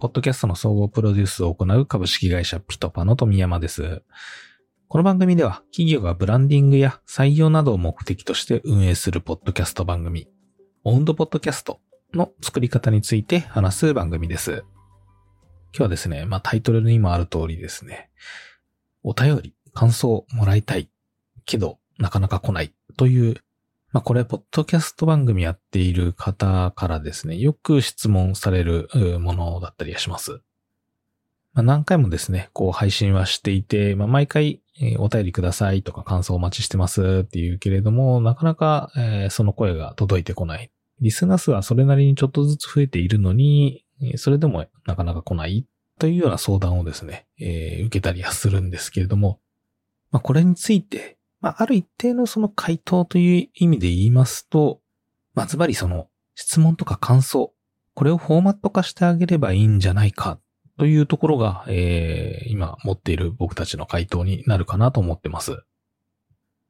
ポッドキャストの総合プロデュースを行う株式会社ピトパの富山です。この番組では企業がブランディングや採用などを目的として運営するポッドキャスト番組、オウンドポッドキャストの作り方について話す番組です。今日はですね、まあタイトルにもある通りですね、お便り、感想をもらいたいけどなかなか来ないというまあこれ、ポッドキャスト番組やっている方からですね、よく質問されるものだったりはします。まあ、何回もですね、こう配信はしていて、まあ毎回、お便りくださいとか感想お待ちしてますっていうけれども、なかなか、その声が届いてこない。リスナー数はそれなりにちょっとずつ増えているのに、それでもなかなか来ないというような相談をですね、えー、受けたりはするんですけれども、まあこれについて、まあ、ある一定のその回答という意味で言いますと、まあ、ズバリその質問とか感想、これをフォーマット化してあげればいいんじゃないかというところが、えー、今持っている僕たちの回答になるかなと思ってます。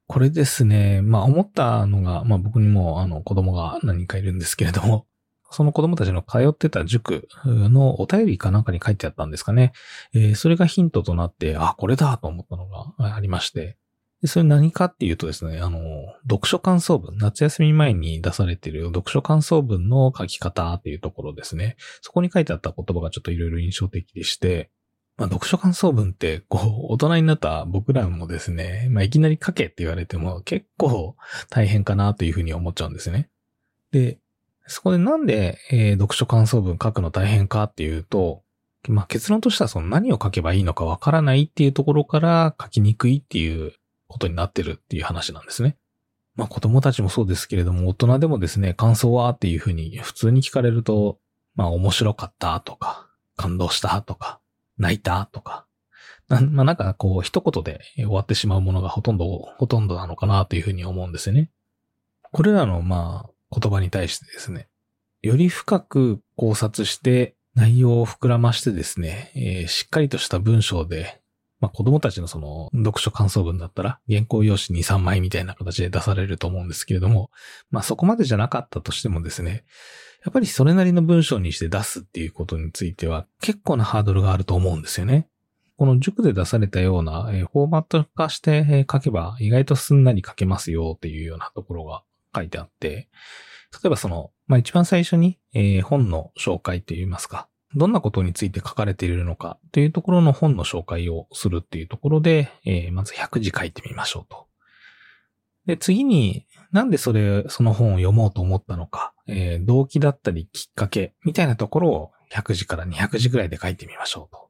これですね、まあ思ったのが、まあ僕にもあの子供が何人かいるんですけれども、その子供たちの通ってた塾のお便りかなんかに書いてあったんですかね。えー、それがヒントとなって、あ、これだと思ったのがありまして、で、それ何かっていうとですね、あの、読書感想文、夏休み前に出されている読書感想文の書き方っていうところですね。そこに書いてあった言葉がちょっといろいろ印象的でして、まあ、読書感想文って、こう、大人になった僕らもですね、まあ、いきなり書けって言われても結構大変かなというふうに思っちゃうんですね。で、そこでなんで、えー、読書感想文書くの大変かっていうと、まあ、結論としてはその何を書けばいいのかわからないっていうところから書きにくいっていうことになってるっていう話なんですね。まあ子供たちもそうですけれども、大人でもですね、感想はっていうふうに普通に聞かれると、まあ面白かったとか、感動したとか、泣いたとか、なまあなんかこう一言で終わってしまうものがほとんど、ほとんどなのかなというふうに思うんですよね。これらのまあ言葉に対してですね、より深く考察して内容を膨らましてですね、えー、しっかりとした文章でまあ子供たちのその読書感想文だったら原稿用紙2、3枚みたいな形で出されると思うんですけれども、まあそこまでじゃなかったとしてもですね、やっぱりそれなりの文章にして出すっていうことについては結構なハードルがあると思うんですよね。この塾で出されたような、フォーマット化して、書けば意外とすんなり書けますよっていうようなところが書いてあって、例えばその、まあ、一番最初に、本の紹介といいますか、どんなことについて書かれているのかというところの本の紹介をするっていうところで、えー、まず100字書いてみましょうと。で、次に、なんでそれ、その本を読もうと思ったのか、えー、動機だったりきっかけみたいなところを100字から200字ぐらいで書いてみましょうと。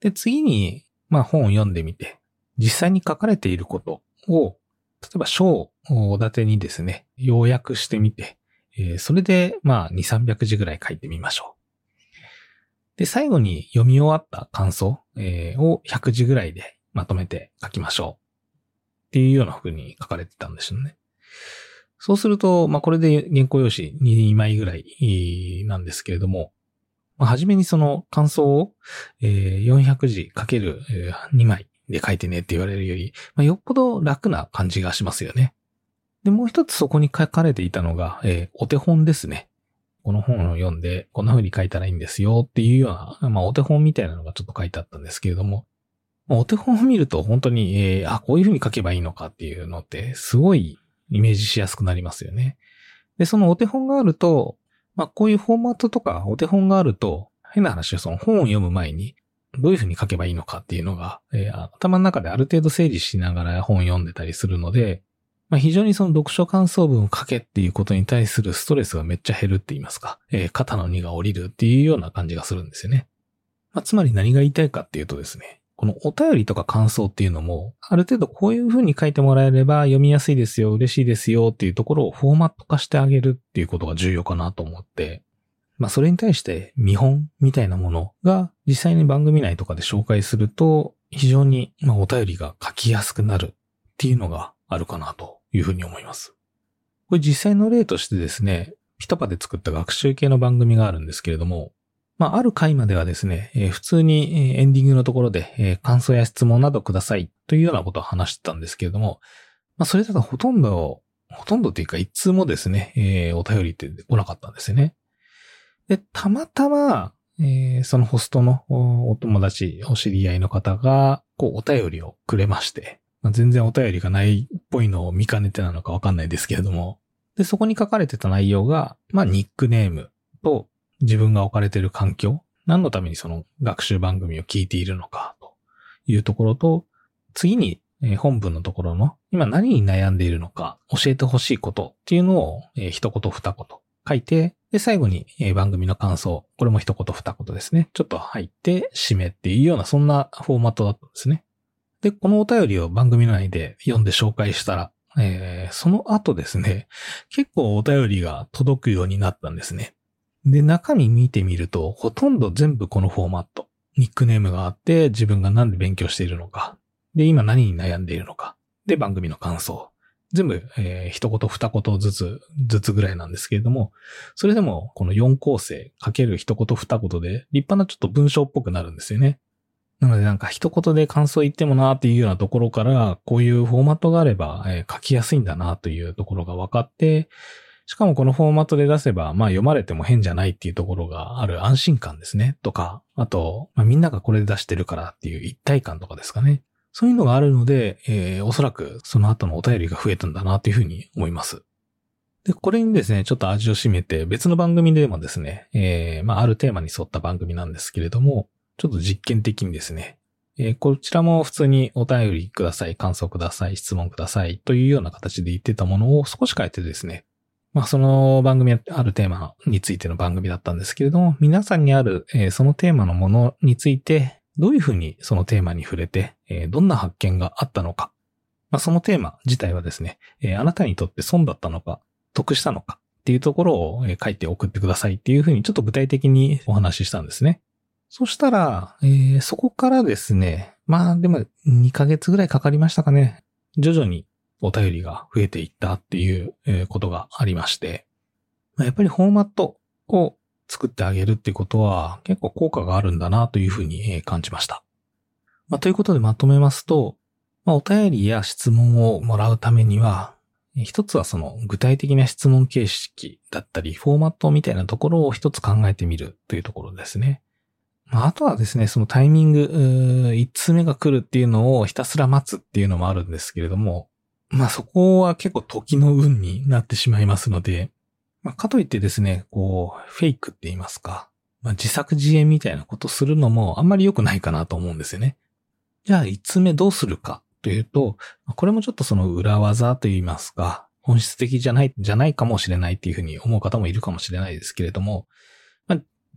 で、次に、まあ本を読んでみて、実際に書かれていることを、例えば章を立てにですね、要約してみて、えー、それで、まあ2、300字ぐらい書いてみましょう。で、最後に読み終わった感想、えー、を100字ぐらいでまとめて書きましょう。っていうような風に書かれてたんですよね。そうすると、まあ、これで原稿用紙2枚ぐらいなんですけれども、まあ、初めにその感想を、えー、400字かける2枚で書いてねって言われるより、まあ、よっぽど楽な感じがしますよね。で、もう一つそこに書かれていたのが、えー、お手本ですね。この本を読んで、こんな風に書いたらいいんですよっていうような、まあ、お手本みたいなのがちょっと書いてあったんですけれども、まあ、お手本を見ると本当に、えー、あ、こういう風に書けばいいのかっていうのって、すごいイメージしやすくなりますよね。で、そのお手本があると、まあ、こういうフォーマットとかお手本があると、変な話その本を読む前に、どういう風に書けばいいのかっていうのが、えー、頭の中である程度整理しながら本を読んでたりするので、まあ、非常にその読書感想文を書けっていうことに対するストレスがめっちゃ減るって言いますか、えー、肩の荷が下りるっていうような感じがするんですよね。まあ、つまり何が言いたいかっていうとですね、このお便りとか感想っていうのも、ある程度こういう風に書いてもらえれば読みやすいですよ、嬉しいですよっていうところをフォーマット化してあげるっていうことが重要かなと思って、まあそれに対して見本みたいなものが実際に番組内とかで紹介すると非常にまお便りが書きやすくなるっていうのがあるかなというふうに思います。これ実際の例としてですね、ピトパで作った学習系の番組があるんですけれども、まあ、ある回まではですね、えー、普通にエンディングのところで、えー、感想や質問などくださいというようなことを話してたんですけれども、まあ、それだとほとんど、ほとんどっていうか一通もですね、えー、お便りって来なかったんですよね。で、たまたま、えー、そのホストのお友達、お知り合いの方が、こう、お便りをくれまして、まあ、全然お便りがないぽいのを見かねてなのかわかんないですけれども、で、そこに書かれてた内容が、まあ、ニックネームと自分が置かれている環境、何のためにその学習番組を聞いているのかと。いうところと、次に本文のところの今何に悩んでいるのか教えてほしいことっていうのを一言二言。書いて、で、最後に番組の感想、これも一言二言ですね。ちょっと入って締めっていうようなそんなフォーマットだったんですね。で、このお便りを番組内で読んで紹介したら、えー、その後ですね、結構お便りが届くようになったんですね。で、中身見てみると、ほとんど全部このフォーマット。ニックネームがあって、自分が何で勉強しているのか。で、今何に悩んでいるのか。で、番組の感想。全部、えー、一言二言ずつ、ずつぐらいなんですけれども、それでも、この4構成かける一言二言で、立派なちょっと文章っぽくなるんですよね。なのでなんか一言で感想言ってもなっていうようなところから、こういうフォーマットがあれば、えー、書きやすいんだなというところが分かって、しかもこのフォーマットで出せば、まあ読まれても変じゃないっていうところがある安心感ですね。とか、あと、まあ、みんながこれで出してるからっていう一体感とかですかね。そういうのがあるので、えー、おそらくその後のお便りが増えたんだなというふうに思います。で、これにですね、ちょっと味を占めて別の番組でもですね、えー、まああるテーマに沿った番組なんですけれども、ちょっと実験的にですね、えー、こちらも普通にお便りください、感想ください、質問くださいというような形で言ってたものを少し変えてですね、まあその番組、あるテーマについての番組だったんですけれども、皆さんにある、えー、そのテーマのものについて、どういうふうにそのテーマに触れて、えー、どんな発見があったのか、まあそのテーマ自体はですね、え、あなたにとって損だったのか、得したのかっていうところを書いて送ってくださいっていうふうにちょっと具体的にお話ししたんですね。そしたら、えー、そこからですね、まあでも2ヶ月ぐらいかかりましたかね。徐々にお便りが増えていったっていうことがありまして、やっぱりフォーマットを作ってあげるっていうことは結構効果があるんだなというふうに感じました。まあ、ということでまとめますと、まあ、お便りや質問をもらうためには、一つはその具体的な質問形式だったり、フォーマットみたいなところを一つ考えてみるというところですね。まあ、あとはですね、そのタイミング、一通目が来るっていうのをひたすら待つっていうのもあるんですけれども、まあそこは結構時の運になってしまいますので、まあかといってですね、こう、フェイクって言いますか、まあ自作自演みたいなことするのもあんまり良くないかなと思うんですよね。じゃあ、一通目どうするかというと、これもちょっとその裏技と言いますか、本質的じゃない、じゃないかもしれないっていうふうに思う方もいるかもしれないですけれども、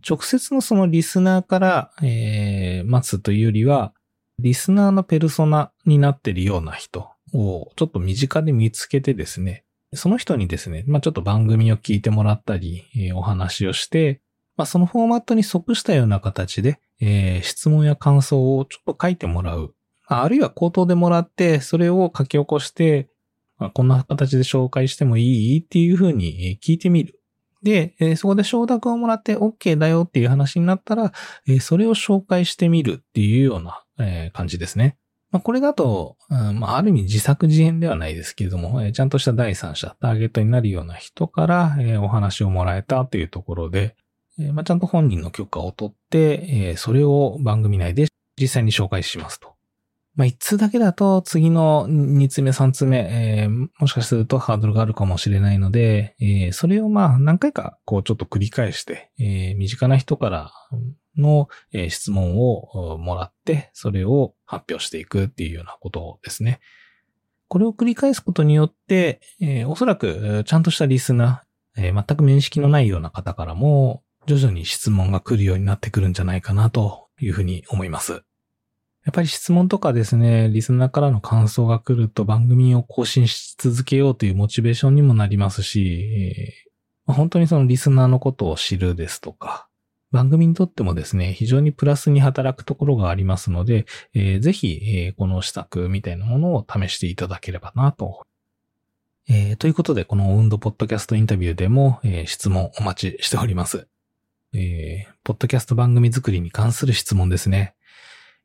直接のそのリスナーから、えー、待つというよりは、リスナーのペルソナになっているような人をちょっと身近で見つけてですね、その人にですね、まあちょっと番組を聞いてもらったり、えー、お話をして、まあそのフォーマットに即したような形で、えー、質問や感想をちょっと書いてもらう。あるいは口頭でもらって、それを書き起こして、まあ、こんな形で紹介してもいい？っていうふうに聞いてみる。で、えー、そこで承諾をもらって OK だよっていう話になったら、えー、それを紹介してみるっていうような、えー、感じですね。まあ、これだと、うんまあ、ある意味自作自演ではないですけれども、えー、ちゃんとした第三者、ターゲットになるような人から、えー、お話をもらえたというところで、えーまあ、ちゃんと本人の許可を取って、えー、それを番組内で実際に紹介しますと。まあ、一通だけだと次の二通目、三通目、えー、もしかするとハードルがあるかもしれないので、えー、それをまあ何回かこうちょっと繰り返して、えー、身近な人からの、質問をもらって、それを発表していくっていうようなことですね。これを繰り返すことによって、え、おそらくちゃんとしたリスナー、えー、全く面識のないような方からも徐々に質問が来るようになってくるんじゃないかなというふうに思います。やっぱり質問とかですね、リスナーからの感想が来ると番組を更新し続けようというモチベーションにもなりますし、えー、本当にそのリスナーのことを知るですとか、番組にとってもですね、非常にプラスに働くところがありますので、えー、ぜひ、えー、この施策みたいなものを試していただければなと。えー、ということで、このウンドポッドキャストインタビューでも、えー、質問お待ちしております。えー、ポッドキャスト番組作りに関する質問ですね。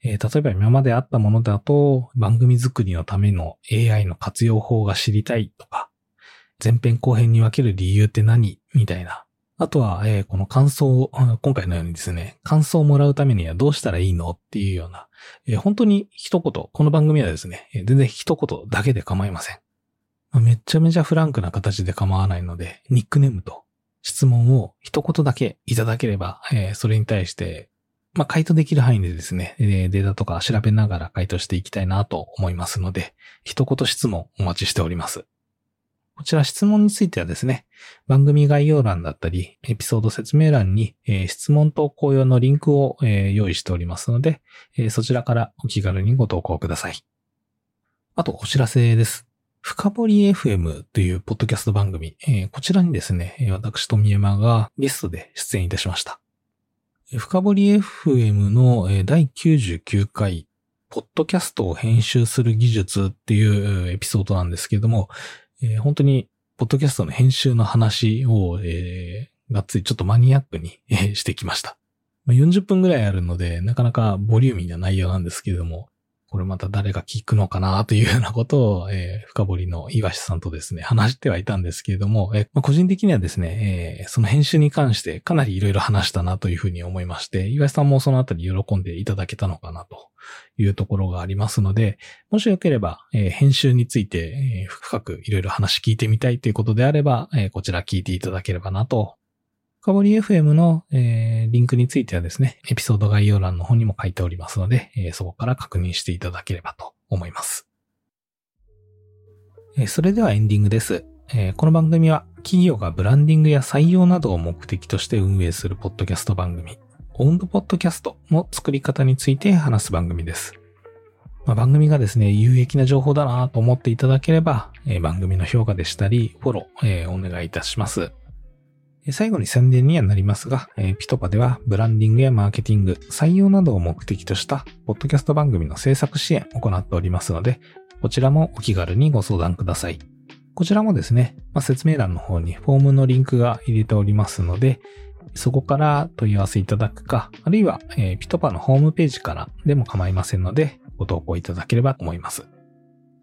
えー、例えば今まであったものだと、番組作りのための AI の活用法が知りたいとか、前編後編に分ける理由って何みたいな。あとは、えー、この感想を、今回のようにですね、感想をもらうためにはどうしたらいいのっていうような、えー、本当に一言、この番組はですね、全然一言だけで構いません。めちゃめちゃフランクな形で構わないので、ニックネームと質問を一言だけいただければ、えー、それに対して、まあ、回答できる範囲でですね、データとか調べながら回答していきたいなと思いますので、一言質問お待ちしております。こちら質問についてはですね、番組概要欄だったり、エピソード説明欄に、質問投稿用のリンクを、用意しておりますので、そちらからお気軽にご投稿ください。あと、お知らせです。深掘り FM というポッドキャスト番組、こちらにですね、私と宮山がゲストで出演いたしました。深掘り FM の第99回、ポッドキャストを編集する技術っていうエピソードなんですけれども、え本当に、ポッドキャストの編集の話を、えー、がっつりちょっとマニアックに、してきました。40分ぐらいあるので、なかなかボリューミーな内容なんですけれども、これまた誰が聞くのかなというようなことを、えー、深掘りの岩下さんとですね、話してはいたんですけれども、え、まあ、個人的にはですね、えー、その編集に関してかなり色々話したなというふうに思いまして、岩下さんもそのあたり喜んでいただけたのかなというところがありますので、もしよければ、えー、編集について、えー、深くいろいろ話聞いてみたいということであれば、えー、こちら聞いていただければなと深掘り FM の、えー、リンクについてはですね、エピソード概要欄の方にも書いておりますので、えー、そこから確認していただければと思います。えー、それではエンディングです、えー。この番組は企業がブランディングや採用などを目的として運営するポッドキャスト番組、オウンドポッドキャストの作り方について話す番組です。まあ、番組がですね、有益な情報だなと思っていただければ、えー、番組の評価でしたり、フォロー、えー、お願いいたします。最後に宣伝にはなりますが、えー、ピトパではブランディングやマーケティング、採用などを目的としたポッドキャスト番組の制作支援を行っておりますので、こちらもお気軽にご相談ください。こちらもですね、まあ、説明欄の方にフォームのリンクが入れておりますので、そこから問い合わせいただくか、あるいは、えー、ピトパのホームページからでも構いませんので、ご投稿いただければと思います。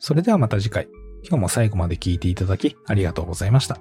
それではまた次回。今日も最後まで聞いていただきありがとうございました。